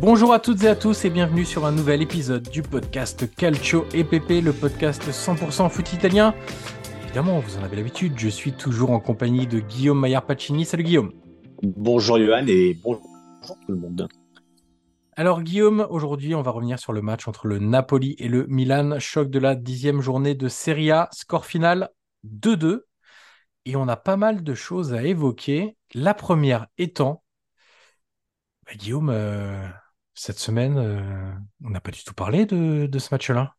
Bonjour à toutes et à tous et bienvenue sur un nouvel épisode du podcast Calcio EPP, le podcast 100% foot italien. Évidemment, vous en avez l'habitude, je suis toujours en compagnie de Guillaume Maillard Pacini. Salut Guillaume. Bonjour Johan et bonjour tout le monde. Alors Guillaume, aujourd'hui on va revenir sur le match entre le Napoli et le Milan, choc de la dixième journée de Serie A, score final 2-2. Et on a pas mal de choses à évoquer. La première étant, bah, Guillaume, euh, cette semaine, euh, on n'a pas du tout parlé de, de ce match-là.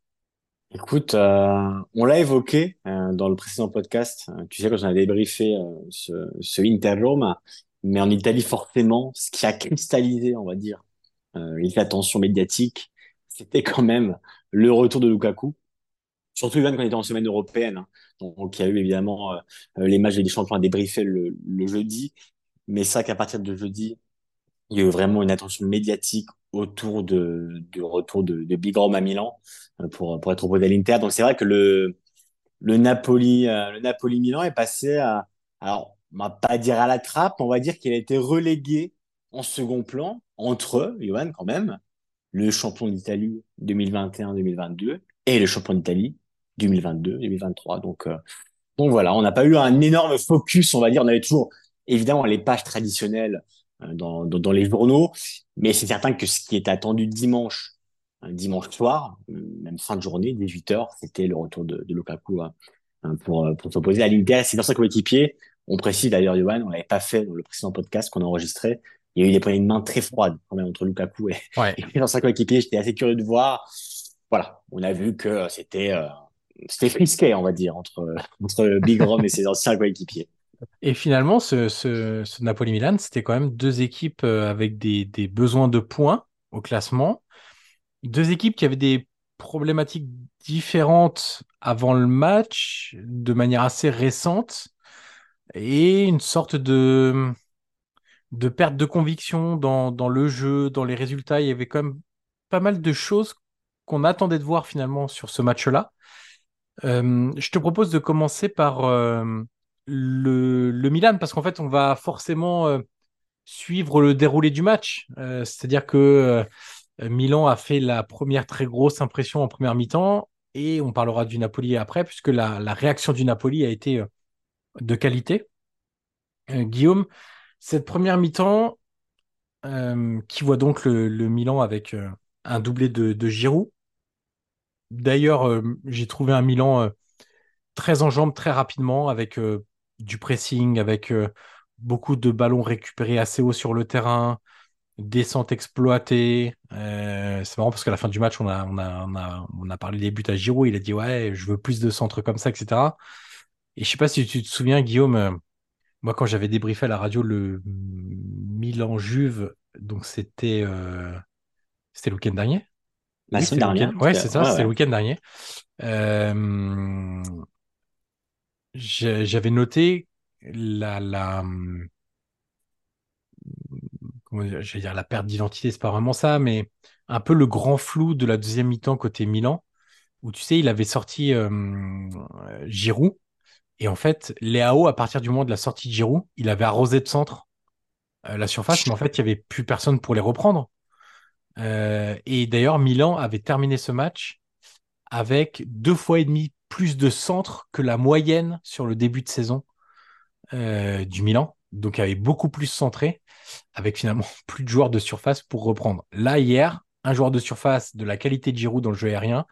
Écoute, euh, on l'a évoqué dans le précédent podcast. Tu sais, quand on a débriefé ce, ce Inter-Rome, mais en Italie, forcément, ce qui a cristallisé, on va dire, euh, l'attention médiatique, c'était quand même le retour de Lukaku. Surtout, Ivan, quand on était en semaine européenne. hein. Donc, il y a eu évidemment euh, les matchs des champions à débriefer le, le jeudi. Mais vrai qu'à partir de jeudi, il y a eu vraiment une attention médiatique autour de, du retour de, de Big Rome à Milan euh, pour, pour être opposé à l'Inter. Donc c'est vrai que le, le Napoli, euh, le Napoli-Milan est passé à, alors on va pas dire à la trappe, on va dire qu'il a été relégué en second plan entre eux, Johan quand même, le champion d'Italie 2021-2022 et le champion d'Italie 2022-2023. Donc, euh, donc voilà, on n'a pas eu un énorme focus, on va dire. On avait toujours évidemment les pages traditionnelles euh, dans, dans, les journaux, mais c'est certain que ce qui est attendu dimanche, un dimanche soir, euh, même fin de journée, 18h, c'était le retour de, de Lukaku hein, pour, euh, pour s'opposer à l'Inter. C'est dans sa coéquipier. On précise d'ailleurs, Johan, on l'avait pas fait dans le précédent podcast qu'on a enregistré. Il y a eu des poignées de main très froides quand même entre Lukaku et, Ouais. et sa coéquipier. J'étais assez curieux de voir. Voilà, on a vu que c'était euh, c'était frisqué, on va dire, entre entre Big Rom et ses anciens coéquipiers. Et finalement, ce, ce, ce Napoli-Milan, c'était quand même deux équipes euh, avec des, des besoins de points au classement. Deux équipes qui avaient des problématiques différentes avant le match, de manière assez récente, et une sorte de, de perte de conviction dans, dans le jeu, dans les résultats. Il y avait quand même pas mal de choses qu'on attendait de voir finalement sur ce match-là. Euh, je te propose de commencer par euh, le, le Milan, parce qu'en fait, on va forcément euh, suivre le déroulé du match. C'est-à-dire que Milan a fait la première très grosse impression en première mi-temps, et on parlera du Napoli après, puisque la, la réaction du Napoli a été de qualité. Euh, Guillaume, cette première mi-temps, euh, qui voit donc le, Milan avec euh, un doublé de, Giroud. D'ailleurs, j'ai trouvé un Milan très en jambes très rapidement, avec du pressing, avec beaucoup de ballons récupérés assez haut sur le terrain, descente exploitée. C'est marrant parce qu'à la fin du match, on a, on a parlé des buts à Giroud. Il a dit ouais, je veux plus de centres comme ça, etc. Et je sais pas si tu te souviens, Guillaume, euh, moi quand j'avais débriefé à la radio le Milan-Juve, donc c'était euh, c'était le week-end dernier. La Oui, semaine dernière. Ouais, c'est ça, Ouais, c'était ouais. le week-end dernier. Euh, j'avais noté la, la, comment dire, la perte d'identité, c'est pas vraiment ça, mais un peu le grand flou de la deuxième mi-temps côté Milan, où tu sais, il avait sorti euh, Giroud, et en fait, Léao, à partir du moment de la sortie de Giroud, il avait arrosé de centre euh, la surface, mais en fait, il y avait plus personne pour les reprendre. Euh, et d'ailleurs, Milan avait terminé ce match avec deux fois et demi plus de centres que la moyenne sur le début de saison euh, du Milan. Donc, il avait beaucoup plus centré, avec finalement plus de joueurs de surface pour reprendre. Là, hier, un joueur de surface de la qualité de Giroud dans le jeu aérien,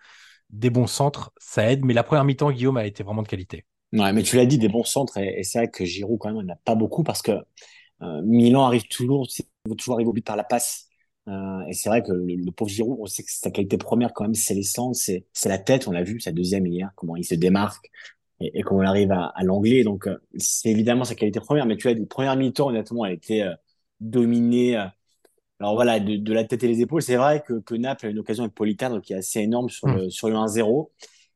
des bons centres, ça aide. Mais la première mi-temps, Guillaume, a été vraiment de qualité. Ouais, mais tu l'as dit, des bons centres, et, et c'est vrai que Giroud, quand même, on n'a pas beaucoup parce que euh, Milan arrive toujours, il toujours arriver au but par la passe. Euh, et c'est vrai que le, le pauvre Giroud, on sait que sa qualité première, quand même, c'est les centres, c'est c'est la tête. On l'a vu, sa deuxième hier, comment il se démarque et, et comment il arrive à, à l'angler. Donc, euh, c'est évidemment sa qualité première. Mais tu as dit, première mi-temps, honnêtement, elle était euh, dominée. euh, alors voilà, de, de la tête et les épaules. C'est vrai que, que Naples a une occasion avec Politano qui est assez énorme sur Mm. le, sur le 1-0.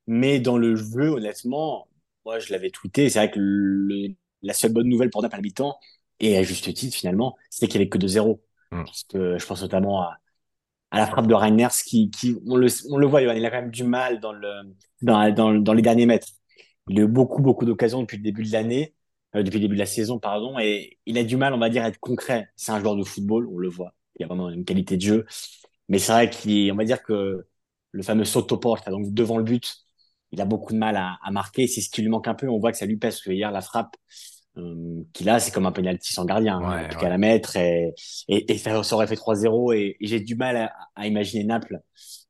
Mais dans le jeu, honnêtement, moi, je l'avais tweeté. C'est vrai que le, la seule bonne nouvelle pour Naples à mi-temps, et à juste titre finalement, c'est qu'il n'y avait que 2-0. Mm. Parce que je pense notamment à, à la frappe de Reiners qui, qui on, le, on le voit, il a quand même du mal dans, le, dans, dans, dans les derniers mètres. Il a eu beaucoup, beaucoup d'occasions depuis le début de l'année, euh, depuis le début de la saison, pardon, et il a du mal, on va dire, à être concret. C'est un joueur de football, on le voit. Il a vraiment une qualité de jeu. Mais c'est vrai qu'on va dire que le fameux sottoporta, donc devant le but, il a beaucoup de mal à, à marquer. C'est ce qui lui manque un peu. On voit que ça lui pèse parce que hier, la frappe euh, qu'il a, c'est comme un penalty sans gardien. hein. Ouais, en tout ouais. cas, la mettre. Et, et, et ça, aurait fait 3-0. Et, et j'ai du mal à, à imaginer Naples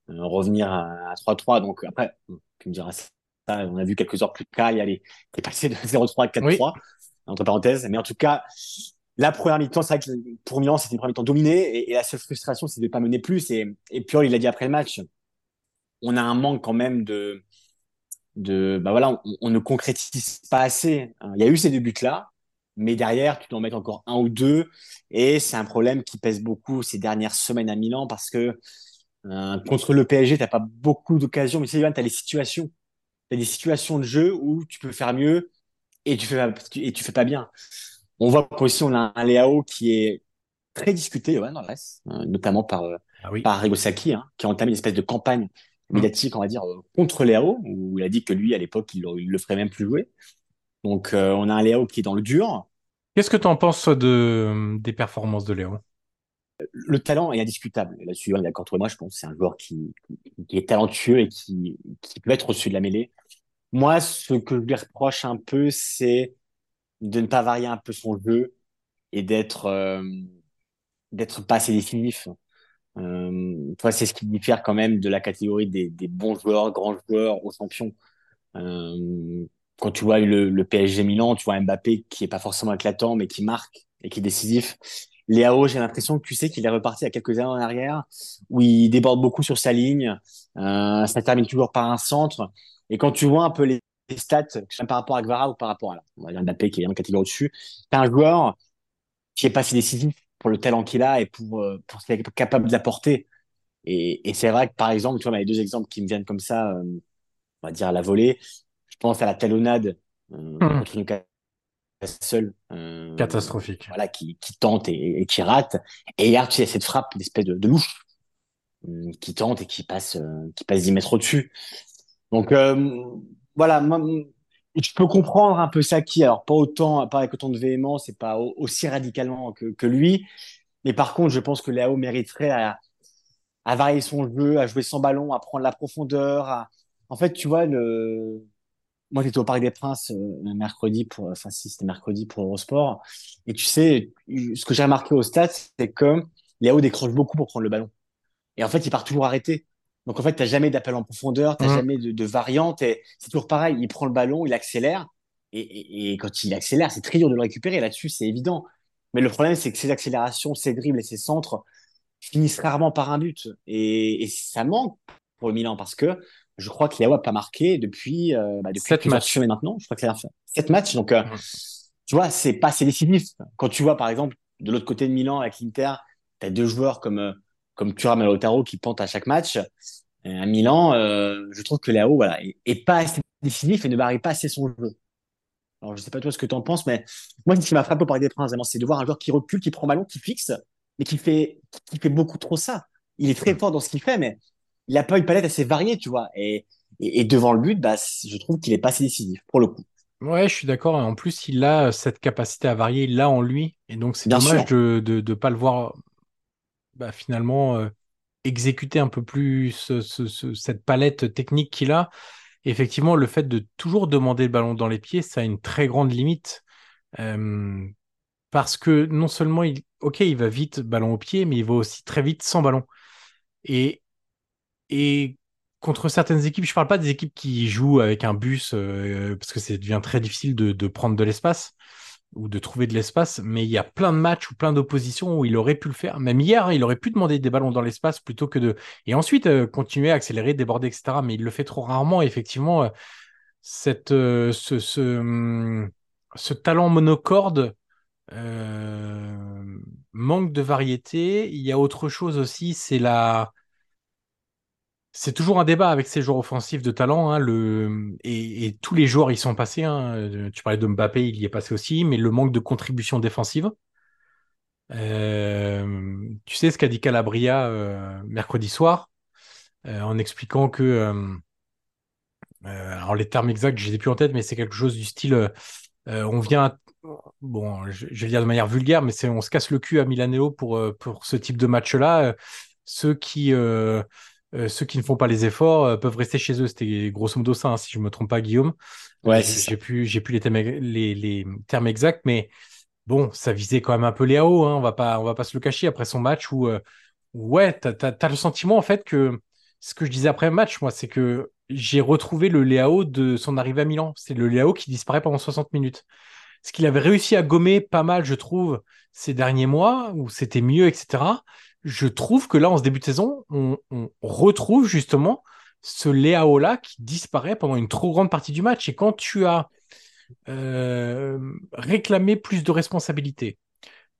euh, revenir à, à 3-3. Donc après, tu me diras ça. On a vu quelques heures plus tard, il y a les, t'es passé de 0-3 à 4-3, Oui. entre parenthèses. Mais en tout cas, la première mi-temps, c'est vrai que pour Milan, c'était une première mi-temps dominée. Et, et la seule frustration, c'est de ne pas mener plus. Et, et Piol, il a dit après le match, on a un manque quand même de, de bah voilà, on, on ne concrétise pas assez. hein. Il y a eu ces deux buts-là, mais derrière, tu dois en mettre encore un ou deux. Et c'est un problème qui pèse beaucoup ces dernières semaines à Milan parce que euh, contre le PSG, t'as pas beaucoup d'occasions. Mais tu sais, t'as les situations. T'as des situations de jeu où tu peux faire mieux et tu fais pas, et tu fais pas bien. On voit qu'aussi, on a un Léao qui est très discuté, Johan, dans euh, notamment par, Ah oui. par Arrigo Sacchi, hein, qui a entamé une espèce de campagne médiatique, on va dire, euh, contre Léao, où il a dit que lui, à l'époque, il, le- il le ferait même plus jouer. Donc, euh, on a un Léao qui est dans le dur. Qu'est-ce que tu en penses de, des performances de Léo? Le talent est indiscutable. Là-dessus, on est d'accord, toi et moi, je pense que c'est un joueur qui, qui est talentueux et qui, qui peut être au-dessus de la mêlée. Moi, ce que je lui reproche un peu, c'est de ne pas varier un peu son jeu et d'être euh, d'être pas assez décisif. Euh, c'est ce qui diffère quand même de la catégorie des, bons joueurs, grands joueurs aux champions. Euh, quand tu vois le, PSG Milan, tu vois Mbappé qui est pas forcément éclatant, mais qui marque et qui est décisif. Léao, j'ai l'impression que tu sais qu'il est reparti à quelques années en arrière, où il déborde beaucoup sur sa ligne. Euh, ça termine toujours par un centre. Et quand tu vois un peu les, stats, par rapport à Gvara ou par rapport à là, Mbappé qui est une catégorie au-dessus, c'est un joueur qui est pas si décisif pour le talent qu'il a et pour, euh, pour ce qu'il est capable d'apporter. Et, et c'est vrai que, par exemple, tu vois, il y a deux exemples qui me viennent comme ça, euh, on va dire à la volée. Je pense à la talonnade euh, Hmm. contre Newcastle, euh, Catastrophique. voilà, qui, qui tente et, et qui rate. Et hier, tu sais, cette frappe d'espèce de, de louche euh, qui tente et qui passe, qui passe 10 mètres au-dessus. Donc, voilà, moi, je peux comprendre un peu qui, alors pas autant, pas avec autant de véhémence et pas au- aussi radicalement que, lui. Mais par contre, je pense que Léo mériterait à, varier son jeu, à jouer sans ballon, à prendre la profondeur. En fait, tu vois, le... moi, j'étais au Parc des Princes euh, mercredi pour, enfin, si c'était mercredi pour Eurosport. Et tu sais, ce que j'ai remarqué au stade, c'est que Léo décroche beaucoup pour prendre le ballon. Et en fait, il part toujours arrêté. Donc, en fait, tu n'as jamais d'appel en profondeur, tu n'as Mhm. jamais de, de variante. Et c'est toujours pareil. Il prend le ballon, il accélère. Et, et, et quand il accélère, c'est très dur de le récupérer. Là-dessus, c'est évident. Mais le problème, c'est que ces accélérations, ces dribbles et ces centres finissent rarement par un but. Et, et ça manque pour le Milan parce que je crois que Léo n'a pas marqué depuis, euh, bah, depuis Sept plusieurs matchs. maintenant. Je crois que c'est fait sept matchs. Donc, euh, Mhm. tu vois, c'est pas assez décisif. Quand tu vois, par exemple, de l'autre côté de Milan avec l'Inter, tu as deux joueurs comme, euh, comme Thuram et Lautaro qui pentent à chaque match. Euh, à Milan, euh, je trouve que Léo voilà, est, est pas assez décisif et ne varie pas assez son jeu. Alors, je sais pas toi ce que tu en penses, mais moi, ce qui m'a frappé au Parc des Princes, c'est de voir un joueur qui recule, qui prend ballon, qui fixe, mais qui fait, qui fait beaucoup trop ça. Il est très fort dans ce qu'il fait, mais il a pas une palette assez variée, tu vois. Et, et, et devant le but, bah, je trouve qu'il est pas assez décisif, pour le coup. Ouais, je suis d'accord. En plus, il a cette capacité à varier, il l'a en lui. Et donc, c'est dommage sûr. de de pas le voir bah, finalement euh, exécuter un peu plus ce- ce- ce- cette palette technique qu'il a. Effectivement, le fait de toujours demander le ballon dans les pieds, ça a une très grande limite. Euh, parce que non seulement, il, il va vite ballon au pied, mais il va aussi très vite sans ballon. Et, contre certaines équipes, je parle pas des équipes qui jouent avec un bus, euh, parce que ça devient très difficile de prendre de l'espace ou de trouver de l'espace, mais il y a plein de matchs ou plein d'oppositions où il aurait pu le faire. Même hier, il aurait pu demander des ballons dans l'espace plutôt que de... Et ensuite, euh, continuer à accélérer, déborder, etc. Mais il le fait trop rarement. Effectivement, euh, cette, euh, ce, ce, hum, ce talent monocorde manque de variété. Il y a autre chose aussi, c'est la... C'est toujours un débat avec ces joueurs offensifs de talent, hein, et, tous les joueurs y sont passés. hein. Euh, Tu parlais de Mbappé, il y est passé aussi, mais le manque de contribution défensive. Euh, tu sais ce qu'a dit Calabria euh, mercredi soir, en expliquant que, alors les termes exacts, je les ai plus en tête, mais c'est quelque chose du style, on vient, bon, je, je vais dire de manière vulgaire, mais c'est on se casse le cul à Milanello pour pour ce type de match-là. Ceux qui euh, ceux qui ne font pas les efforts euh, peuvent rester chez eux. C'était grosso modo ça, hein, si je me trompe pas, Guillaume. Euh, Ouais, j'ai plus j'ai plus les les, les termes exacts, mais bon, ça visait quand même un peu Léao, hein, on va pas on va pas se le cacher après son match où euh, Ouais, t'as, t'as, t'as le sentiment en fait que ce que je disais après le match, moi, c'est que j'ai retrouvé le Léao de son arrivée à Milan. C'est le Léao qui disparaît pendant 60 minutes. Ce qu'il avait réussi à gommer pas mal, je trouve, ces derniers mois, où c'était mieux, etc. Je trouve que là, en ce début de saison, on, on retrouve justement ce Léao-là qui disparaît pendant une trop grande partie du match. Et quand tu as euh, réclamé plus de responsabilités,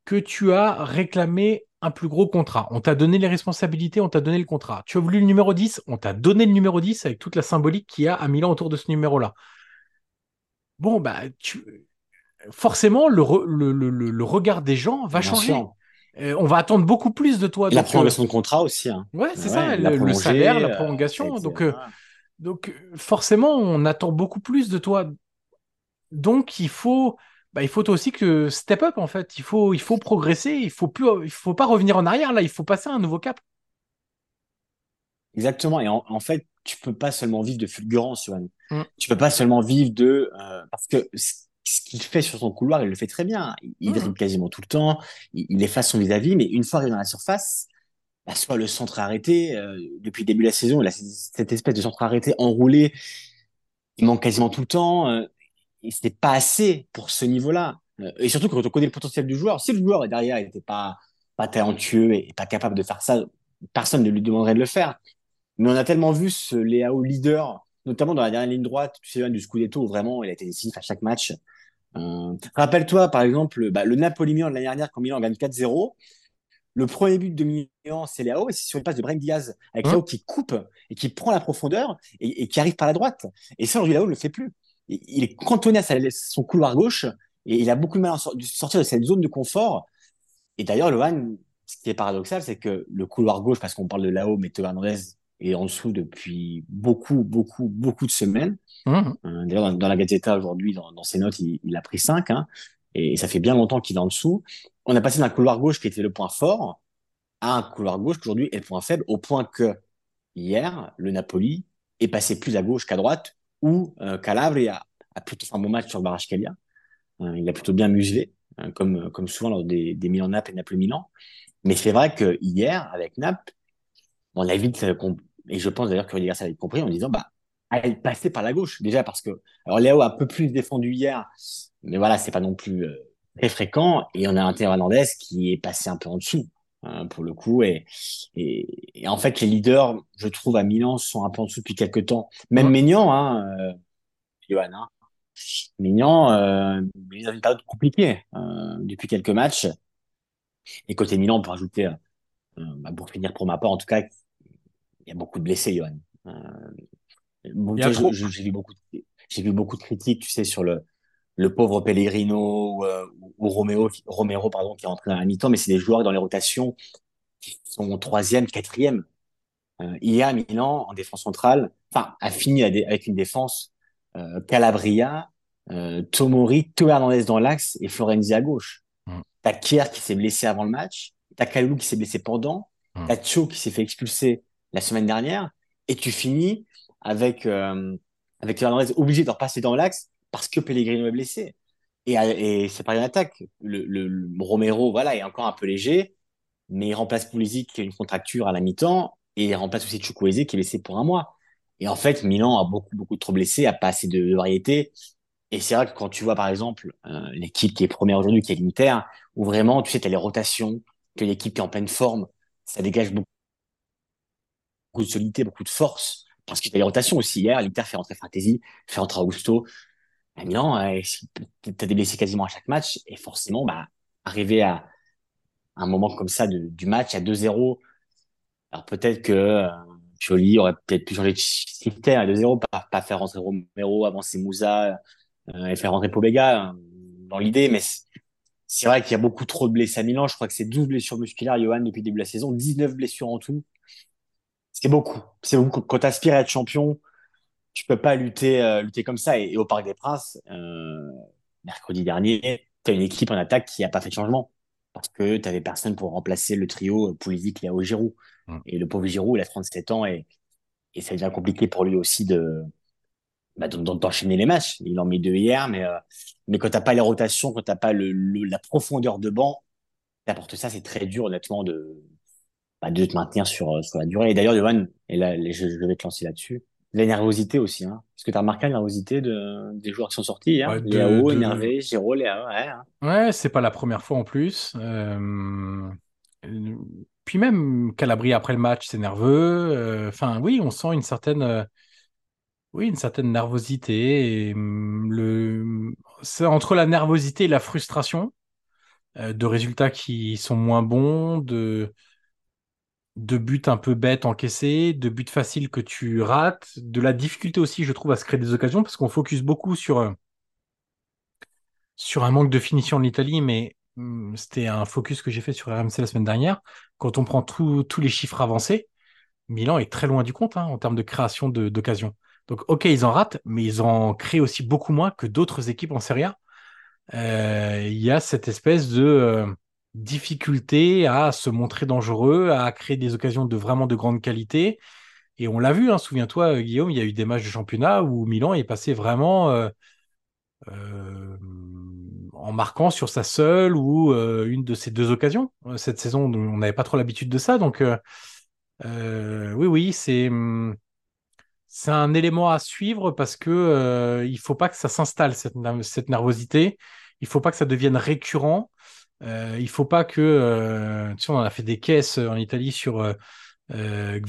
que tu as réclamé un plus gros contrat. On t'a donné les responsabilités, on t'a donné le contrat. Tu as voulu le numéro 10, on t'a donné le numéro 10 avec toute la symbolique qu'il y a à Milan autour de ce numéro-là. Bon, bah, tu... forcément, le, re- le, le, le- le regard des gens va Bien changer. sûr. Euh, on va attendre beaucoup plus de toi. La euh, prolongation de contrat aussi. Hein. ouais, c'est Ouais, ça, le, salaire, la euh, prolongation. Donc, donc, forcément, on attend beaucoup plus de toi. Donc, il faut, bah, il faut aussi que step up, en fait. Il faut, il faut progresser. Il faut plus, il faut pas revenir en arrière. Là, il faut passer à un nouveau cap. Exactement. Et en, en fait, tu peux pas seulement vivre de fulgurance, Johan. Mm. Tu peux pas seulement vivre de euh, parce que ce qu'il fait sur son couloir, il le fait très bien. Il, il Mm. dribble quasiment tout le temps. Il, il efface son vis-à-vis, mais une fois arrivé dans la surface, bah, soit le centre arrêté. euh, depuis le début de la saison, il a cette espèce de centre arrêté enroulé. Il manque quasiment tout le temps. Euh, et c'était pas assez pour ce niveau-là. Euh, et surtout quand on connaît le potentiel du joueur, si le joueur derrière était pas pas talentueux et pas capable de faire ça, personne ne lui demanderait de le faire. Mais on a tellement vu ce Léao leader, notamment dans la dernière ligne droite, tu sais, du Scudetto, où vraiment il a été décisif à chaque match. Euh, rappelle-toi, par exemple, bah, le Napoli-Milan de l'année dernière, quand Milan gagne 4-0. Le premier but de Milan, c'est Léao, et c'est sur une passe de Brahim Diaz, avec Hum. Léao qui coupe et qui prend la profondeur et, et qui arrive par la droite. Et ça, aujourd'hui, Léao ne le fait plus. Il, il est cantonné à sa- son couloir gauche, et il a beaucoup de mal à sortir de cette zone de confort. Et d'ailleurs, Lohan, ce qui est paradoxal, c'est que le couloir gauche, parce qu'on parle de là-haut, mais Théo Hernandez est en dessous depuis beaucoup, beaucoup, beaucoup de semaines. Mhm. Euh, D'ailleurs, dans, dans la Gazzetta aujourd'hui, dans, dans ses notes, il, il a pris 5, hein, et ça fait bien longtemps qu'il est en dessous. On a passé d'un couloir gauche qui était le point fort à un couloir gauche qui aujourd'hui est le point faible, au point que hier, le Napoli est passé plus à gauche qu'à droite, où euh, Calabria a plutôt fait un bon match sur Barashkelia. Euh, il a plutôt bien muselé, euh, comme, comme souvent lors des, des Milan-Naples et Naples-Milan. Mais c'est vrai que hier, avec Naples, on a vite, euh, et je pense d'ailleurs que Rudiger avait compris en disant, bah, allez passer par la gauche. Déjà parce que, alors Léo a un peu plus défendu hier, mais voilà, c'est pas non plus euh, très fréquent. Et on a un Théo Hernandez qui est passé un peu en dessous, hein, pour le coup. Et, et, et, en fait, les leaders, je trouve, à Milan, sont un peu en dessous depuis quelques temps. Même Ouais. Maignan, hein, euh, Johan, hein. Maignan, euh, il dans une période compliquée euh, depuis quelques matchs. Et côté Milan, on peut rajouter, euh, bah, pour finir pour ma part, en tout cas, y a beaucoup de blessés, Johan. Euh, bon, Il j'ai vu beaucoup, de- j'ai vu beaucoup de critiques, tu sais, sur le, le pauvre Pellegrino ou, euh, ou Romeo, qui- Romero, pardon, qui est rentré à la mi-temps, mais c'est des joueurs dans les rotations qui sont troisième, quatrième. Euh, hier, Milan, en défense centrale, enfin, a fini avec une défense euh, Calabria, euh, Tomori, Théo Hernandez dans l'axe et Florenzi à gauche. Mm. T'as Kier qui s'est blessé avant le match, t'as Kalou qui s'est blessé pendant, Mm. t'as Cho qui s'est fait expulser la semaine dernière, et tu finis avec euh, avec obligé de repasser dans l'axe parce que Pellegrino est blessé. Et, et c'est pas une attaque. Le, Romero, voilà, est encore un peu léger, mais il remplace Pulisic qui a une contracture à la mi-temps et il remplace aussi Chukwueze qui est blessé pour un mois. Et en fait, Milan a beaucoup beaucoup trop blessé, a pas assez de, variété. Et c'est vrai que quand tu vois par exemple euh, l'équipe qui est première aujourd'hui, qui est l'Inter, où vraiment tu sais t'as les rotations, que l'équipe qui est en pleine forme, ça dégage beaucoup de solidité, beaucoup de force. Parce que t'as les rotations aussi. Hier, l'Inter fait rentrer Fratesi, fait rentrer Augusto. À Milan, euh, t'as des blessés quasiment à chaque match. Et forcément, bah, arriver à un moment comme ça du match à 2-0, alors peut-être que euh, Pioli aurait peut-être pu changer de système à 2-0, pas, faire rentrer Romero, avancer Moussa euh, et faire rentrer Pobega euh, dans l'idée. Mais c'est vrai qu'il y a beaucoup trop de blessés à Milan. Je crois que c'est 12 blessures musculaires, Johan, depuis le début de la saison, 19 blessures en tout. C'est beaucoup. C'est beaucoup. Quand tu aspires à être champion, tu peux pas lutter, euh, lutter comme ça. Et, et au Parc des Princes, euh, mercredi dernier, tu as une équipe en attaque qui a pas fait de changement. Parce que tu avais personne pour remplacer le trio euh, Pulisic, Léo Giroud. Mm. Et le pauvre Giroud, il a 37 ans et, et ça devient compliqué pour lui aussi de bah, d'en- d'en- d'enchaîner les matchs. Il en met deux hier, mais, euh, mais quand t'as pas les rotations, quand t'as pas le, le- la profondeur de banc, t'apportes ça, c'est très dur honnêtement de, bah, de te maintenir sur, euh, sur la durée. Et d'ailleurs, Johan, et là, je, je vais te lancer là-dessus, la nervosité aussi. Hein. Est-ce que tu as remarqué la nervosité de, des joueurs qui sont sortis hier? Ouais, de- Léao, de- énervé, Giro, Léa, ouais. hein. Ouais, c'est pas la première fois en plus. Euh, Puis même Calabria après le match, c'est nerveux. Euh, Enfin, oui, on sent une certaine, euh, oui, une certaine nervosité. Et, hum, le... C'est entre la nervosité et la frustration de résultats qui sont moins bons, de de buts un peu bêtes encaissés, de buts faciles que tu rates, de la difficulté aussi, je trouve, à se créer des occasions parce qu'on focus beaucoup sur euh, un manque de finition en Italie, mais hum, c'était un focus que j'ai fait sur RMC la semaine dernière. Quand on prend tous les chiffres avancés, Milan est très loin du compte hein, en termes de création d'occasions. Donc, ok, ils en ratent, mais ils en créent aussi beaucoup moins que d'autres équipes en Serie A. Euh, Il y a cette espèce de euh, difficulté à se montrer dangereux, à créer des occasions de vraiment de grande qualité. Et on l'a vu, hein, souviens-toi, euh, Guillaume, il y a eu des matchs de championnat où Milan est passé vraiment euh, euh, en marquant sur sa seule ou une de ses deux occasions. Cette saison, on n'avait pas trop l'habitude de ça. Donc, oui, oui, c'est hum, c'est un élément à suivre parce que il faut pas que ça s'installe cette, cette nervosité. Il faut pas que ça devienne récurrent. Euh, il faut pas que euh, tu sais, on en a fait des caisses en Italie sur euh, euh,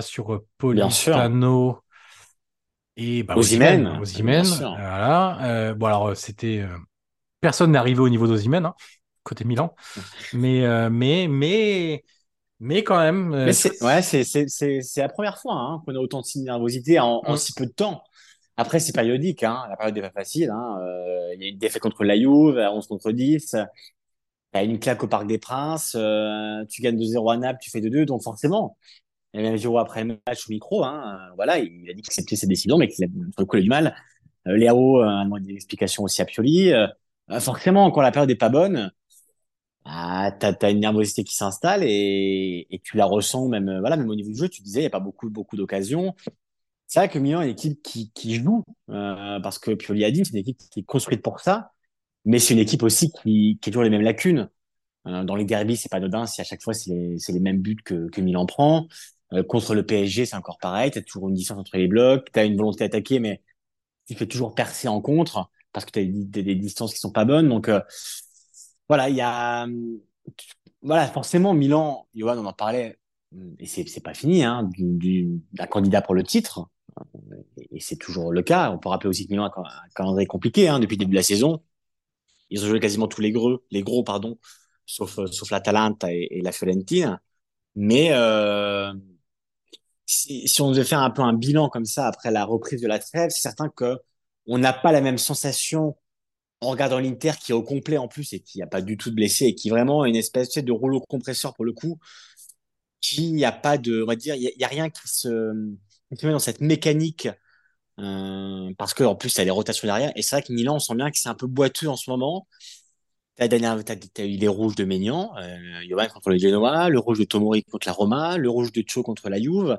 sur euh. Politano et bah, sûr. euh, voilà. Euh, bon alors euh, c'était euh, personne n'est arrivé au niveau d'Osimhen hein, côté Milan, mais euh, mais mais mais quand même. euh, Mais c'est ouais, c'est c'est la première fois hein, qu'on a autant de signes de nervosité en, en Mm. si peu de temps. Après, c'est périodique, hein. La période n'est pas facile. Hein. Euh, Il y a une défaite contre la Juve, à 11 contre 10. Une claque au Parc des Princes. euh, tu gagnes 2-0 à Naples, tu fais 2-2. Donc forcément, et même Giroud après le match au micro, hein, voilà, il a dit qu'il acceptait ses décisions, mais qu'il a le coup il a du mal. Euh, Léao euh, a demandé des explications aussi à Pioli. Euh, euh, forcément, quand la période n'est pas bonne, ah, t'as, t'as une nervosité qui s'installe et, tu la ressens même, voilà, même au niveau du jeu, tu disais, il n'y a pas beaucoup, beaucoup d'occasions. c'est vrai que Milan est une équipe qui, joue, parce que Pioli a dit, c'est une équipe qui est construite pour ça, mais c'est une équipe aussi qui, a toujours les mêmes lacunes. Euh, dans les derbies, c'est pas anodin si à chaque fois c'est les, mêmes buts que, que Milan prend. Euh, contre le PSG, c'est encore pareil. Tu as toujours une distance entre les blocs, tu as une volonté d'attaquer, mais tu fais toujours percer en contre parce que tu as des, des, distances qui sont pas bonnes. Donc euh, voilà, il y a voilà forcément Milan. Johan, on en parlait et c'est pas fini hein, d'un candidat pour le titre. Et c'est toujours le cas. On peut rappeler aussi que Milan a un calendrier compliqué hein, depuis le début de la saison. Ils ont joué quasiment tous les gros, les gros pardon, sauf sauf l'Atalanta et, et la Fiorentina. Mais euh, si, si, on devait faire un peu un bilan comme ça après la reprise de la trêve, c'est certain que on n'a pas la même sensation en regardant l'Inter qui est au complet en plus et qui n'a pas du tout de blessé et qui vraiment une espèce de rouleau compresseur pour le coup, qui n'y a pas de, on va dire, il y, a rien qui se, met dans cette mécanique euh, parce que en plus, t'as les rotations derrière. Et c'est vrai que Milan, on sent bien que c'est un peu boiteux en ce moment. T'as as, eu les rouges de Maignan, euh, contre le Genoa, le rouge de Tomori contre la Roma, le rouge de Cho contre la Juve.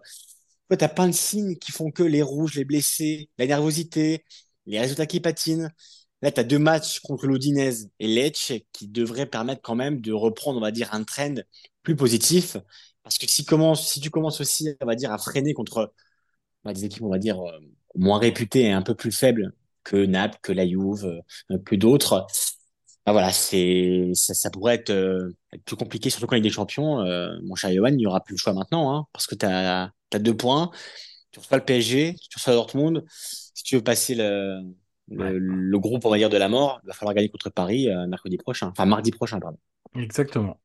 Tu as plein de signes qui font que les rouges, les blessés, la nervosité, les résultats qui patinent. Là, tu as deux matchs contre l'Odinese et Lecce qui devraient permettre quand même de reprendre, on va dire, un trend plus positif. Parce que si, commence, si tu commences aussi, on va dire, à freiner contre bah, des équipes, on va dire, euh, moins réputées et un peu plus faibles que Naples, que la Juve, euh, que d'autres, bah voilà, c'est ça, ça, pourrait être, euh, être, plus compliqué, surtout quand il est champion. Euh, mon cher Johan, il n'y aura plus le choix maintenant, hein, parce que tu as, as, deux points. Tu reçois le PSG, tu reçois Dortmund. Si tu veux passer le, le, le, groupe, on va dire, de la mort, il va falloir gagner contre Paris euh, mercredi prochain. Enfin, mardi prochain, pardon. Exactement.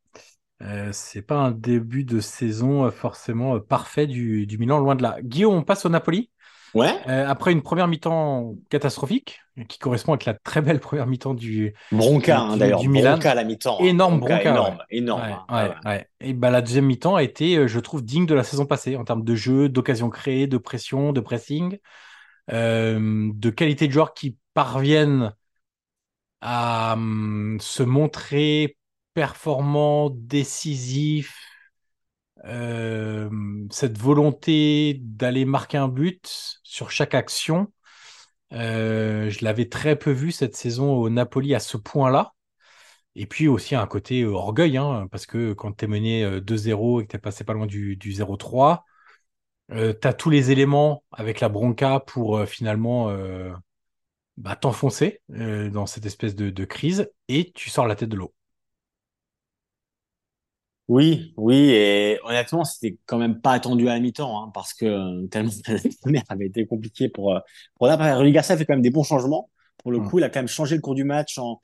C'est pas un début de saison forcément parfait du, du Milan, loin de là. Guillaume, on passe au Napoli? Ouais. Euh, après une première mi-temps catastrophique, qui correspond avec la très belle première mi-temps du Bronca, hein, d'ailleurs. Du Milan. Bronca à la mi-temps. Hein. Énorme Bronca. énorme, énorme. Ouais, hein. ouais, ouais. Et bah, la deuxième mi-temps a été, euh, je trouve, digne de la saison passée en termes de jeu, d'occasion créée, de pression, de pressing, euh, de qualité de joueurs qui parviennent à um, se montrer performants, décisifs, euh, cette volonté d'aller marquer un but sur chaque action. Euh, je l'avais très peu vu cette saison au Napoli à ce point-là. Et puis aussi un côté euh, orgueil, hein, parce que quand tu es mené 2-0 et que tu es passé pas loin du, du 0-3, euh, tu as tous les éléments avec la bronca pour finalement bah, t'enfoncer dans cette espèce de crise et tu sors la tête de l'eau. Oui, oui, et honnêtement, c'était quand même pas attendu à la mi-temps, hein, parce que euh, tellement la première avait été compliqué pour euh, pour là. Rudy Garcia fait quand même des bons changements. Pour le coup, il a quand même changé le cours du match en,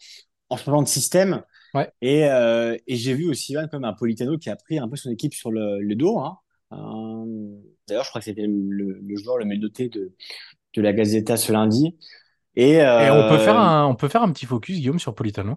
en changeant de système. Ouais. Et, euh, et j'ai vu aussi comme un Politano qui a pris un peu son équipe sur le, le dos. Hein. Euh, D'ailleurs, je crois que c'était le, le, joueur le mieux doté de de la Gazzetta ce lundi. Et, et on peut faire un on peut faire un petit focus Guillaume sur Politano.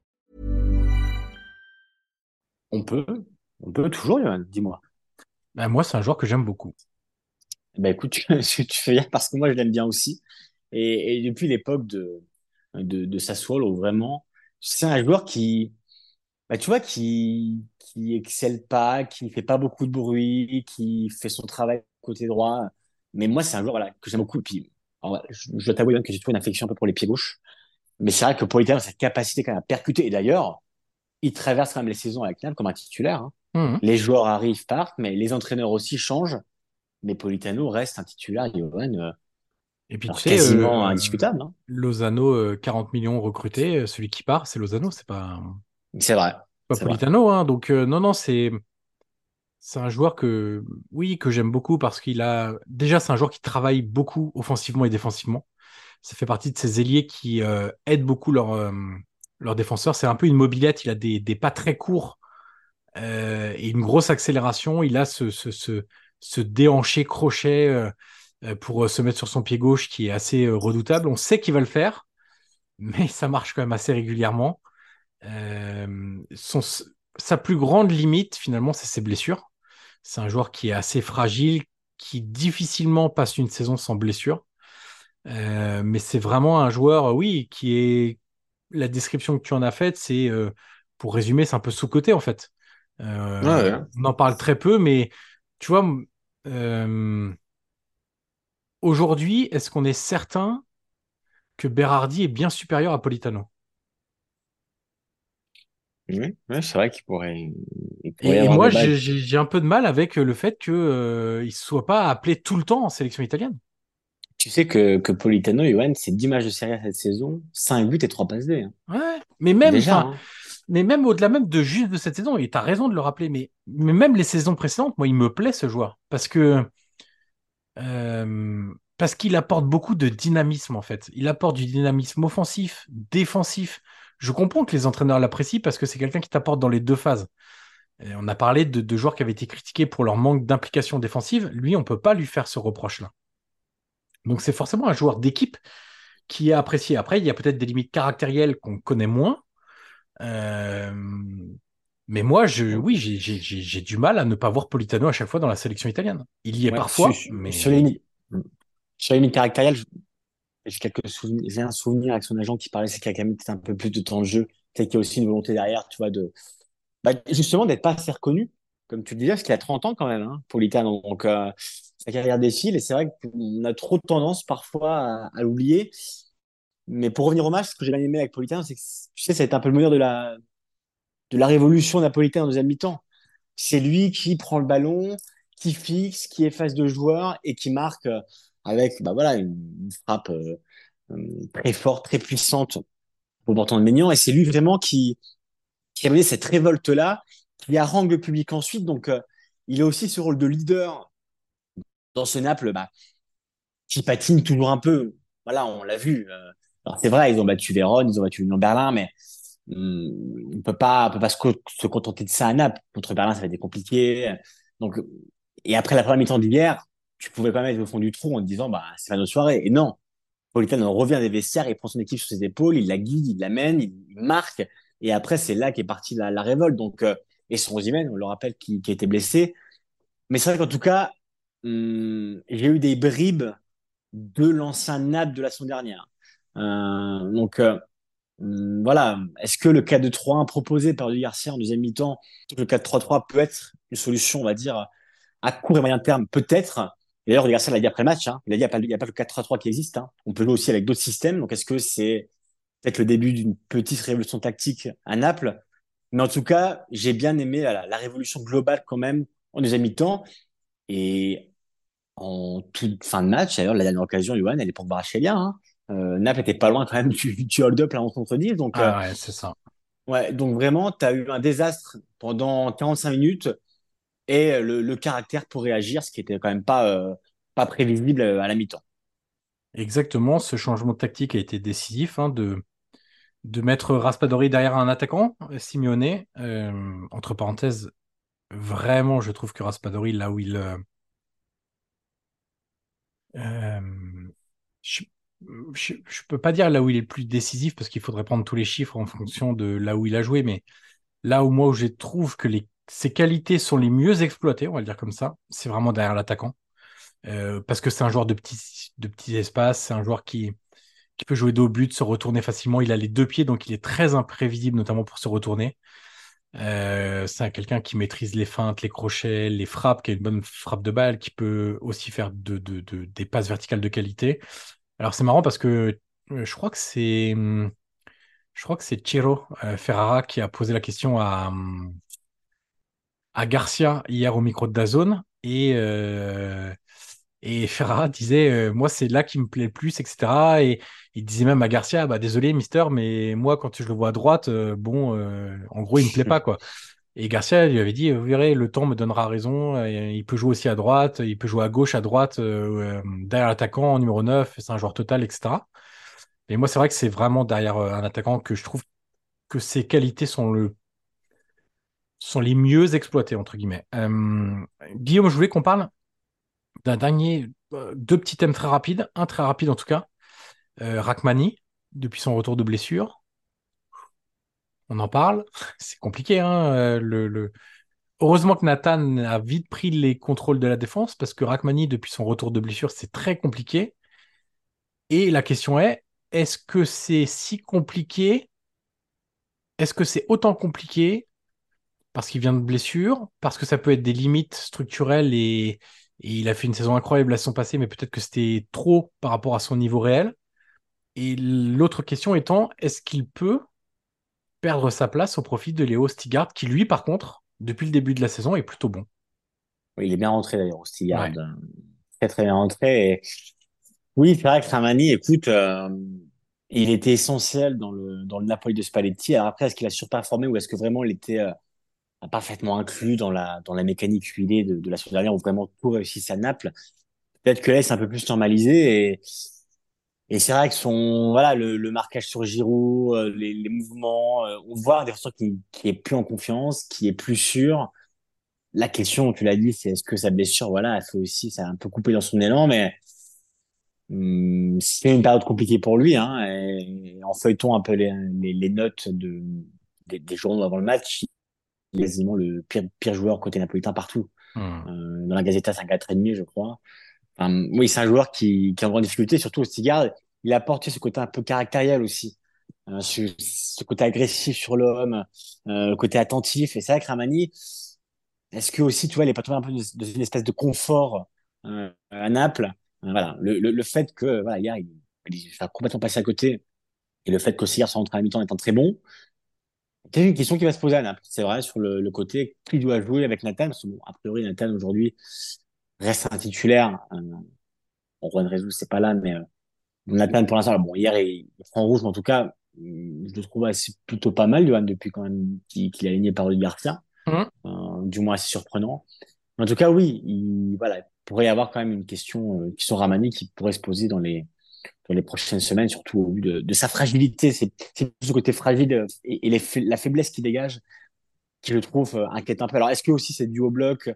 On peut, on peut toujours, dis-moi. Ben moi, c'est un joueur que j'aime beaucoup. Ben écoute, tu, tu fais bien parce que moi, je l'aime bien aussi. Et, et depuis l'époque de, de, de Sassuolo, vraiment, c'est un joueur qui, bah, tu vois, qui, qui excelle pas, qui fait pas beaucoup de bruit, qui fait son travail côté droit. Mais moi, c'est un joueur voilà, que j'aime beaucoup. Et puis, alors, je, je dois t'avouer que j'ai trouvé une affection un peu pour les pieds gauches. Mais c'est vrai que Politano a cette capacité quand même à percuter. Et d'ailleurs, il traverse quand même les saisons avec Naples comme un titulaire. Hein. Mmh. Les joueurs arrivent, partent, mais les entraîneurs aussi changent. Mais Politano reste un titulaire, Johan, euh, Et puis, tu sais, quasiment euh, indiscutable. Hein. Lozano, euh, 40 millions recrutés. euh, Celui qui part, c'est Lozano, c'est pas, C'est vrai. pas vrai. Politano. Hein. Donc, euh, non, non, c'est. C'est un joueur que, oui, que j'aime beaucoup parce qu'il a, déjà, c'est un joueur qui travaille beaucoup offensivement et défensivement. Ça fait partie de ces ailiers qui euh, aident beaucoup leurs euh, leurs défenseurs. C'est un peu une mobilette. Il a des, pas très courts euh, et une grosse accélération. Il a ce, ce, ce, déhanché crochet pour se mettre sur son pied gauche qui est assez redoutable. On sait qu'il va le faire, mais ça marche quand même assez régulièrement. Son, sa plus grande limite, finalement, c'est ses blessures. C'est un joueur qui est assez fragile, qui difficilement passe une saison sans blessure. Euh, mais c'est vraiment un joueur, oui, qui est. La description que tu en as faite, c'est, euh, pour résumer, c'est un peu sous-côté en fait. Euh, on en parle très peu, mais tu vois, aujourd'hui, est-ce qu'on est certain que Berardi est bien supérieur à Politano? Oui, c'est vrai qu'il pourrait. et, moi, j'ai un peu de mal avec le fait qu'il ne soit pas appelé tout le temps en sélection italienne. Tu sais que, que Politano, Johan, c'est 10 matchs de série cette saison, 5 buts et 3 passes D. Hein. Ouais, mais même, hein. mais même au-delà même de juste de cette saison, et tu as raison de le rappeler, mais, mais même les saisons précédentes, moi, il me plaît ce joueur. Parce que. Euh, parce qu'il apporte beaucoup de dynamisme, en fait. Il apporte du dynamisme offensif, défensif. Je comprends que les entraîneurs l'apprécient parce que c'est quelqu'un qui t'apporte dans les deux phases. on a parlé de, de, joueurs qui avaient été critiqués pour leur manque d'implication défensive. Lui, on ne peut pas lui faire ce reproche-là. Donc c'est forcément un joueur d'équipe qui est apprécié. Après, il y a peut-être des limites caractérielles qu'on connaît moins. Euh, mais moi, je, oui, j'ai du mal à ne pas voir Politano à chaque fois dans la sélection italienne. Il y est parfois. mais... Sur les limites caractérielles, j'ai quelques souvenirs, un souvenir avec son agent qui parlait, c'est qu'il y a quand même un peu plus de temps de jeu. C'est qu'il y a aussi une volonté derrière, tu vois, de, bah, justement, d'être pas assez reconnu. Comme tu le disais, parce qu'il a 30 ans quand même, hein, Politano. Donc, euh, sa carrière défile et c'est vrai qu'on a trop tendance parfois à, l'oublier. Mais pour revenir au match, ce que j'ai bien aimé avec Politano, c'est que tu sais, ça a été un peu le meneur de la, de la révolution napolitaine en deuxième mi-temps. C'est lui qui prend le ballon, qui fixe, qui efface deux joueurs et qui marque avec bah voilà, une, frappe euh, euh, très forte, très puissante au portant de Maignan. Et c'est lui vraiment qui, qui a mené cette révolte-là, qui harangue le public ensuite. Donc, euh, il a aussi ce rôle de leader dans ce Naples bah, qui patine toujours un peu. Voilà, on l'a vu. Euh. c'est vrai, ils ont battu Vérone, ils ont battu Union Berlin, mais hum, on peut pas, peut pas se, contenter de ça à Naples. Contre Berlin, ça va être compliqué. Donc, et après la première mi-temps d'hier, tu pouvais pas mettre au fond du trou en te disant, bah, c'est pas nos soirées. Et non. Politano revient des vestiaires, il prend son équipe sur ses épaules, il la guide, il l'amène, il, marque. Et après, c'est là qu'est partie la, révolte. Donc, euh, et son Ozymen, on le rappelle, qui, qui a été blessé. Mais c'est vrai qu'en tout cas, Hum, j'ai eu des bribes de l'ancien Naples de la semaine dernière. Euh, donc euh, hum, voilà, est-ce que le 4-2-3-1 proposé par Louis Garcia en deuxième mi-temps, le 4-3-3 peut être une solution, on va dire, à court et moyen terme? Peut-être. D'ailleurs, Garcia l'a dit après le match, hein, il a dit qu'il n'y a, pas le 4-3-3 qui existe. Hein. On peut jouer aussi avec d'autres systèmes. Donc est-ce que c'est peut-être le début d'une petite révolution tactique à Naples? Mais en tout cas, j'ai bien aimé la, la révolution globale quand même en deuxième mi-temps. Et en toute fin de match. D'ailleurs, la dernière occasion, Johan, elle est pour Barachelia. Hein. Euh, Naples était pas loin quand même du, du hold-up là contre 10. Donc, ah euh, ouais, c'est ça. Ouais, donc vraiment, tu as eu un désastre pendant 45 minutes et le, le, caractère pour réagir, ce qui était quand même pas, euh, pas prévisible à la mi-temps. Exactement, ce changement de tactique a été décisif hein, de, de mettre Raspadori derrière un attaquant, Simeone. Euh, entre parenthèses, vraiment, je trouve que Raspadori, là où il, euh, je, je, peux pas dire là où il est le plus décisif parce qu'il faudrait prendre tous les chiffres en fonction de là où il a joué, mais là où moi où je trouve que ses qualités sont les mieux exploitées, on va le dire comme ça, c'est vraiment derrière l'attaquant. Euh, parce que c'est un joueur de petits, espaces, c'est un joueur qui, qui peut jouer dos au but, se retourner facilement. Il a les deux pieds, donc il est très imprévisible, notamment pour se retourner. Euh, c'est quelqu'un qui maîtrise les feintes, les crochets, les frappes, qui a une bonne frappe de balle, qui peut aussi faire de, de, de des passes verticales de qualité. Alors c'est marrant parce que euh, je crois que c'est hum, je crois que c'est Chiro euh, Ferrara qui a posé la question à, hum, à Garcia hier au micro de Dazone et euh, et Ferrara disait, euh, moi, c'est là qui me plaît le plus, etc. Et il disait même à Garcia, bah, désolé, Mister, mais moi, quand je le vois à droite, euh, bon, euh, en gros, il me plaît pas, quoi. Et Garcia lui avait dit, vous verrez, le temps me donnera raison. il peut jouer aussi à droite, il peut jouer à gauche, à droite, derrière l'attaquant, numéro 9, c'est un joueur total, etc. Et moi, c'est vrai que c'est vraiment derrière un attaquant que je trouve que ses qualités sont le sont les mieux exploitées, entre guillemets. Guillaume, je voulais qu'on parle d'un dernier, euh, deux petits thèmes très rapides, un très rapide en tout cas. Euh, Rachmani, depuis son retour de blessure. On en parle. C'est compliqué. Hein, euh. Heureusement que Nathan a vite pris les contrôles de la défense parce que Rachmani, depuis son retour de blessure, c'est très compliqué. Et la question est, est-ce que c'est si compliqué? Est-ce que c'est autant compliqué parce qu'il vient de blessure Parce que ça peut être des limites structurelles et, et il a fait une saison incroyable la saison passée, mais peut-être que c'était trop par rapport à son niveau réel. Et l'autre question étant, est-ce qu'il peut perdre sa place au profit de Léo Stigard, qui lui, par contre, depuis le début de la saison, est plutôt bon? Oui, il est bien rentré d'ailleurs, Stigard. Très très bien rentré. Et... Oui, c'est vrai que Ramani, écoute, euh, il était essentiel dans le, dans le Napoli de Spalletti. Alors après, est-ce qu'il a surperformé ou est-ce que vraiment il était euh, parfaitement inclus dans la, dans la mécanique huilée de, de la saison dernière où vraiment tout réussissait à Naples Peut-être que là, c'est un peu plus normalisé et et c'est vrai que son, voilà, le, le marquage sur Giroud, euh, les, les, mouvements, euh, on voit un défenseur qui, qui est plus en confiance, qui est plus sûr. La question, tu l'as dit, c'est est-ce que sa blessure, voilà, elle fait aussi, ça a un peu coupé dans son élan, mais hum, c'est une période compliquée pour lui. Hein, et, en feuilletant un peu les, les, les notes de, des, des, journaux avant le match, quasiment le pire, pire joueur côté napolitain partout. Mmh. Euh, dans la Gazeta, c'est un 4,5, je crois oui, c'est un joueur qui, qui est en grande difficulté, surtout au Stigard. Il a apporté ce côté un peu caractériel aussi, euh, ce, ce, côté agressif sur l'homme, euh, le côté attentif. Et c'est vrai que Ramani, est-ce que aussi, tu vois, il est pas trouvé un peu dans une espèce de confort euh, à Naples? Euh, Voilà, le, le, le, fait que voilà, hier, il, il a complètement passé à côté, et le fait qu'Ossigard soit rentré à mi-temps étant très bon, c'est une question qui va se poser Naples. C'est vrai, sur le, le, côté qui doit jouer avec Nathan, parce que bon, a priori, Nathan aujourd'hui, reste un titulaire. Euh, bon, Juan Rezou, c'est pas là, mais euh, Nathan, pour l'instant, bon, hier, il, il, prend rouge, mais en tout cas, mm, je le trouve assez, plutôt pas mal, Johan, depuis quand même qu'il qu est aligné par Rudy Garcia. Mmh. Euh, du moins assez surprenant. Mais en tout cas, oui, il, voilà, il pourrait y avoir quand même une question euh, qui sont Ramani qui pourrait se poser dans les, dans les prochaines semaines, surtout au vu de, sa fragilité. C'est ce côté fragile et, et la faiblesse qu'il dégage qui le trouve euh, inquiète un peu. Alors, est-ce que aussi c'est dû au bloc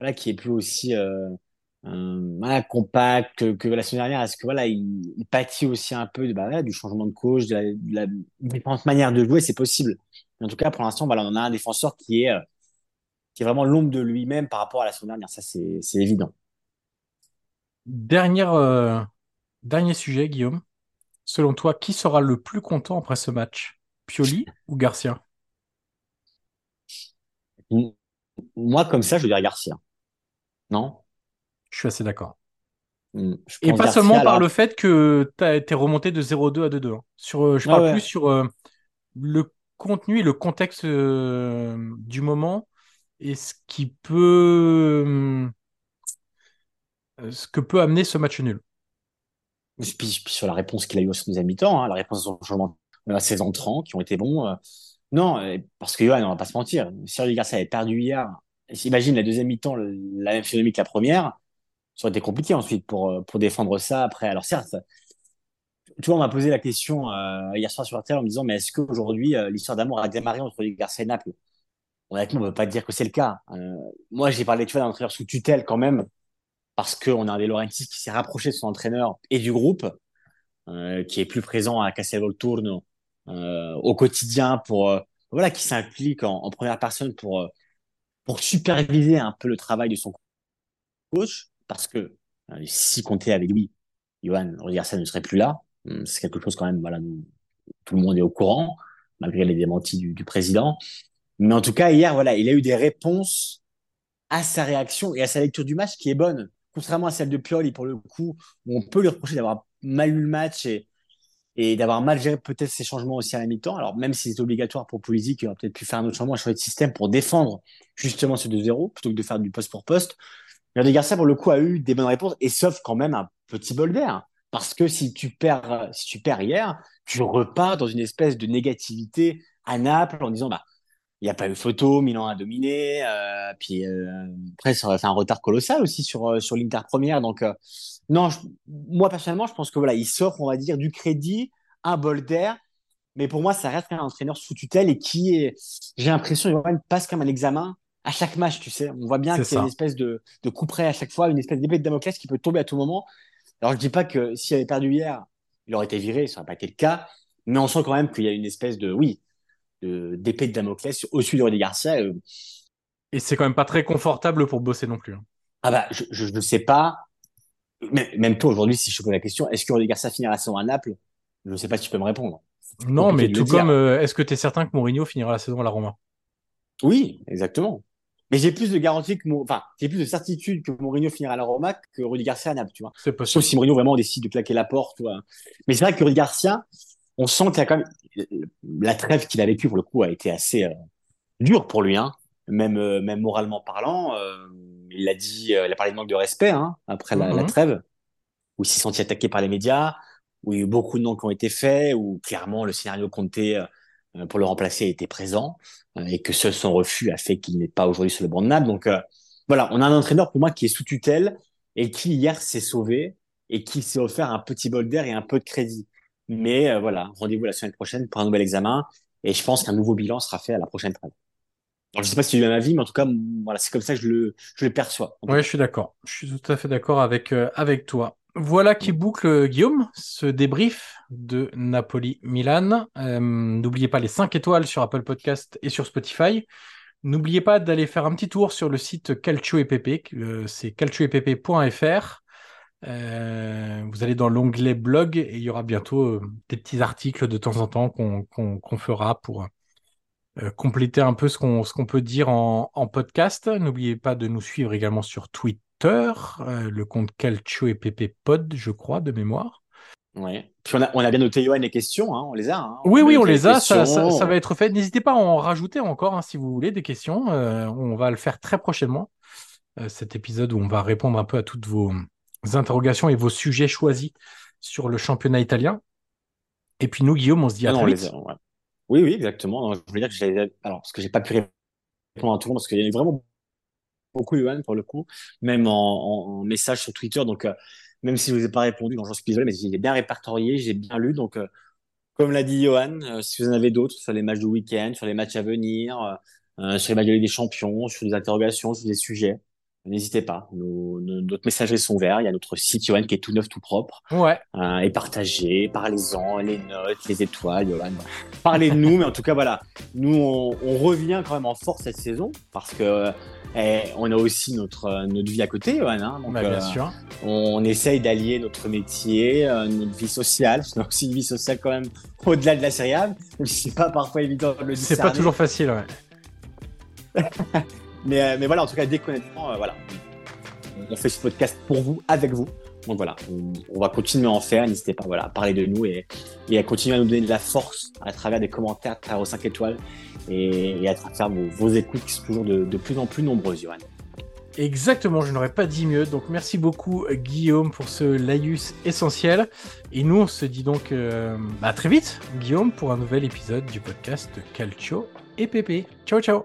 voilà, qui est plus aussi euh, euh, compact que, la semaine dernière? Est-ce que voilà, il, il pâtit aussi un peu bah, du changement de coach, de la, différente manière de jouer? C'est possible. En tout cas, pour l'instant, voilà, on a un défenseur qui est, euh, qui est vraiment l'ombre de lui-même par rapport à la semaine dernière. Ça, c'est évident. Dernière, euh, dernier sujet, Guillaume. Selon toi, qui sera le plus content après ce match? Pioli ou Garcia? Moi, comme ça, je veux dire Garcia. Non? Je suis assez d'accord. Et pas seulement par le fait que tu as été remonté de 0-2 à 2-2. Hein. Sur, euh, je parle ah ouais. plus sur euh, le contenu et le contexte euh, du moment et ce qui peut. Euh, ce que peut amener ce match nul. Puis, sur la réponse qu'il a eu au deuxième mi-temps, hein, la réponse au changement de ses entrants qui ont été bons. Euh, non, parce que Johan, on va pas se mentir, Sergio Garcia avait perdu hier Imagine la deuxième mi-temps, la même physionomie que la première. Ça aurait été compliqué ensuite pour, euh, pour défendre ça après. Alors certes, tu vois, on m'a posé la question euh, hier soir sur RTL en me disant, mais est-ce qu'aujourd'hui, euh, l'histoire d'amour a démarré entre Garcia et Naples? Honnêtement, on ne peut pas dire que c'est le cas. Euh, moi, j'ai parlé, tu vois, d'un entraîneur sous tutelle quand même, parce qu'on a un De Laurentiis qui s'est rapproché de son entraîneur et du groupe, euh, qui est plus présent à Castel Volturno euh, au quotidien pour, voilà, qui s'implique en, première personne pour pour superviser un peu le travail de son coach, parce que euh, si comptait avec lui, Johan ça ne serait plus là. Hum, c'est quelque chose quand même, voilà, tout le monde est au courant, malgré les démentis du, du, président. Mais en tout cas, hier, voilà, il a eu des réponses à sa réaction et à sa lecture du match qui est bonne. Contrairement à celle de Pioli, pour le coup, où on peut lui reprocher d'avoir mal lu le match et, d'avoir mal géré peut-être ses changements aussi à la mi-temps. Alors même si c'est obligatoire pour Pulisic, il aurait peut-être pu faire un autre changement, un choix de système pour défendre justement ce 2-0 plutôt que de faire du poste pour poste. Regardez Garcia pour le coup a eu des bonnes réponses et sauf quand même un petit bol d'air parce que si tu perds si tu perds hier, tu repars dans une espèce de négativité à Naples en disant bah il n'y a pas eu photo, Milan a dominé, euh, puis euh, après ça aurait fait un retard colossal aussi sur euh, sur l'Inter première donc euh, non, je, moi personnellement, je pense que voilà, il s'offre, on va dire, du crédit, un bol d'air. Mais pour moi, ça reste un entraîneur sous tutelle et qui est, j'ai l'impression, il passe comme un examen à chaque match, tu sais. On voit bien C'est qu'il y a une espèce de, de coup près à chaque fois, une espèce d'épée de Damoclès qui peut tomber à tout moment. Alors, je dis pas que s'il avait perdu hier, il aurait été viré, ça n'aurait pas été le cas. Mais on sent quand même qu'il y a une espèce de, oui, d'épée de Damoclès au-dessus de Rudy Garcia. Euh, Et c'est quand même pas très confortable pour bosser non plus. hein. Ah bah, je ne sais pas. Même, même toi, aujourd'hui, si je te pose la question, est-ce que Rudy Garcia finira la saison à Naples? Je ne sais pas si tu peux me répondre. Non, mais de tout comme, euh, est-ce que tu es certain que Mourinho finira la saison à la Roma? Oui, exactement. Mais j'ai plus de garantie que mon, enfin, j'ai plus de certitude que Mourinho finira à la Roma que Rudy Garcia à Naples, tu vois. C'est Sauf possible. si Mourinho vraiment décide de claquer la porte, tu vois. Mais c'est vrai que Rudy Garcia, on sent qu'il y a quand même la trêve qu'il a vécue pour le coup a été assez euh, dure pour lui, hein. Même euh, même moralement parlant, euh, il a dit, euh, il a parlé de manque de respect hein, après la, la Mhm. trêve, où il s'est senti attaqué par les médias, où il y a eu beaucoup de noms qui ont été faits, où clairement le scénario euh, pour le remplacer était présent euh, et que seul son refus a fait qu'il n'est pas aujourd'hui sur le banc de Naples. Donc euh, voilà, on a un entraîneur pour moi qui est sous tutelle et qui hier s'est sauvé et qui s'est offert un petit bol d'air et un peu de crédit. Mais euh, voilà, rendez-vous la semaine prochaine pour un nouvel examen et je pense qu'un nouveau bilan sera fait à la prochaine trêve. Alors, je sais pas si tu as un avis, mais en tout cas, voilà, c'est comme ça que je le, je le perçois. Cas. je suis d'accord. Je suis tout à fait d'accord avec, euh, avec toi. Voilà qui boucle, euh, Guillaume, ce débrief de Napoli-Milan. Euh, n'oubliez pas les 5 étoiles sur Apple Podcast et sur Spotify. N'oubliez pas d'aller faire un petit tour sur le site Calcio et PP. c'est calcioepp.fr. Euh, vous allez dans l'onglet blog et il y aura bientôt euh, des petits articles de temps en temps qu'on qu'on, qu'on fera pour euh, compléter un peu ce qu'on qu'on peut dire en, en podcast. N'oubliez pas de nous suivre également sur Twitter, le compte Calcio et PP Pod, je crois, de mémoire. Ouais. Puis on a, on a bien noté Johan les questions, hein, on les a. Hein. Oui, oui, on les a, ça, questions. ça, ça va être fait. N'hésitez pas à en rajouter encore hein, si vous voulez des questions. On va le faire très prochainement, cet épisode où on va répondre un peu à toutes vos interrogations et vos sujets choisis sur le championnat italien. Et puis nous, Guillaume, on se dit à non, on très vite. a, ouais. Oui, oui, exactement. Non, je voulais dire que je les ai- Alors, parce que j'ai pas pu répondre à tout le monde, parce qu'il y a eu vraiment beaucoup, Johan, pour le coup, même en, en, en message sur Twitter. Donc, euh, même si je vous ai pas répondu, donc j'en suis désolé, mais j'ai bien répertorié, j'ai bien lu. Donc, euh, comme l'a dit Johan, euh, si vous en avez d'autres sur les matchs du week-end, sur les matchs à venir, sur les matchs de Ligue des Champions, sur des interrogations, sur des sujets, n'hésitez pas. Nos, nos, notre messagerie sont verts. Il y a notre site, Johan, qui est tout neuf, tout propre. Ouais, Euh, et partagez, parlez-en, les notes, les étoiles, Johan. Parlez de nous, mais en tout cas, voilà. Nous, on, on revient quand même en force cette saison parce que eh, on a aussi notre, euh, notre vie à côté, Johan. Hein, donc, bah, bien euh, sûr. on essaye d'allier notre métier, euh, notre vie sociale. On a aussi une vie sociale quand même au-delà de la Serie A, même si c'est pas parfois évident de le C'est pas toujours facile, ouais. Mais, euh, mais voilà, en tout cas, dedans, euh, voilà. On fait ce podcast pour vous, avec vous. Donc voilà, on, va continuer à en faire. N'hésitez pas voilà, à parler de nous et, à continuer à nous donner de la force à travers des commentaires, à travers aux 5 étoiles et, à travers vos, vos écoutes qui sont toujours de, plus en plus nombreuses, Johan. Exactement, je n'aurais pas dit mieux. Donc merci beaucoup Guillaume pour ce laïus essentiel. Et nous on se dit donc euh, à très vite Guillaume pour un nouvel épisode du podcast Calcio et Pépé. Ciao ciao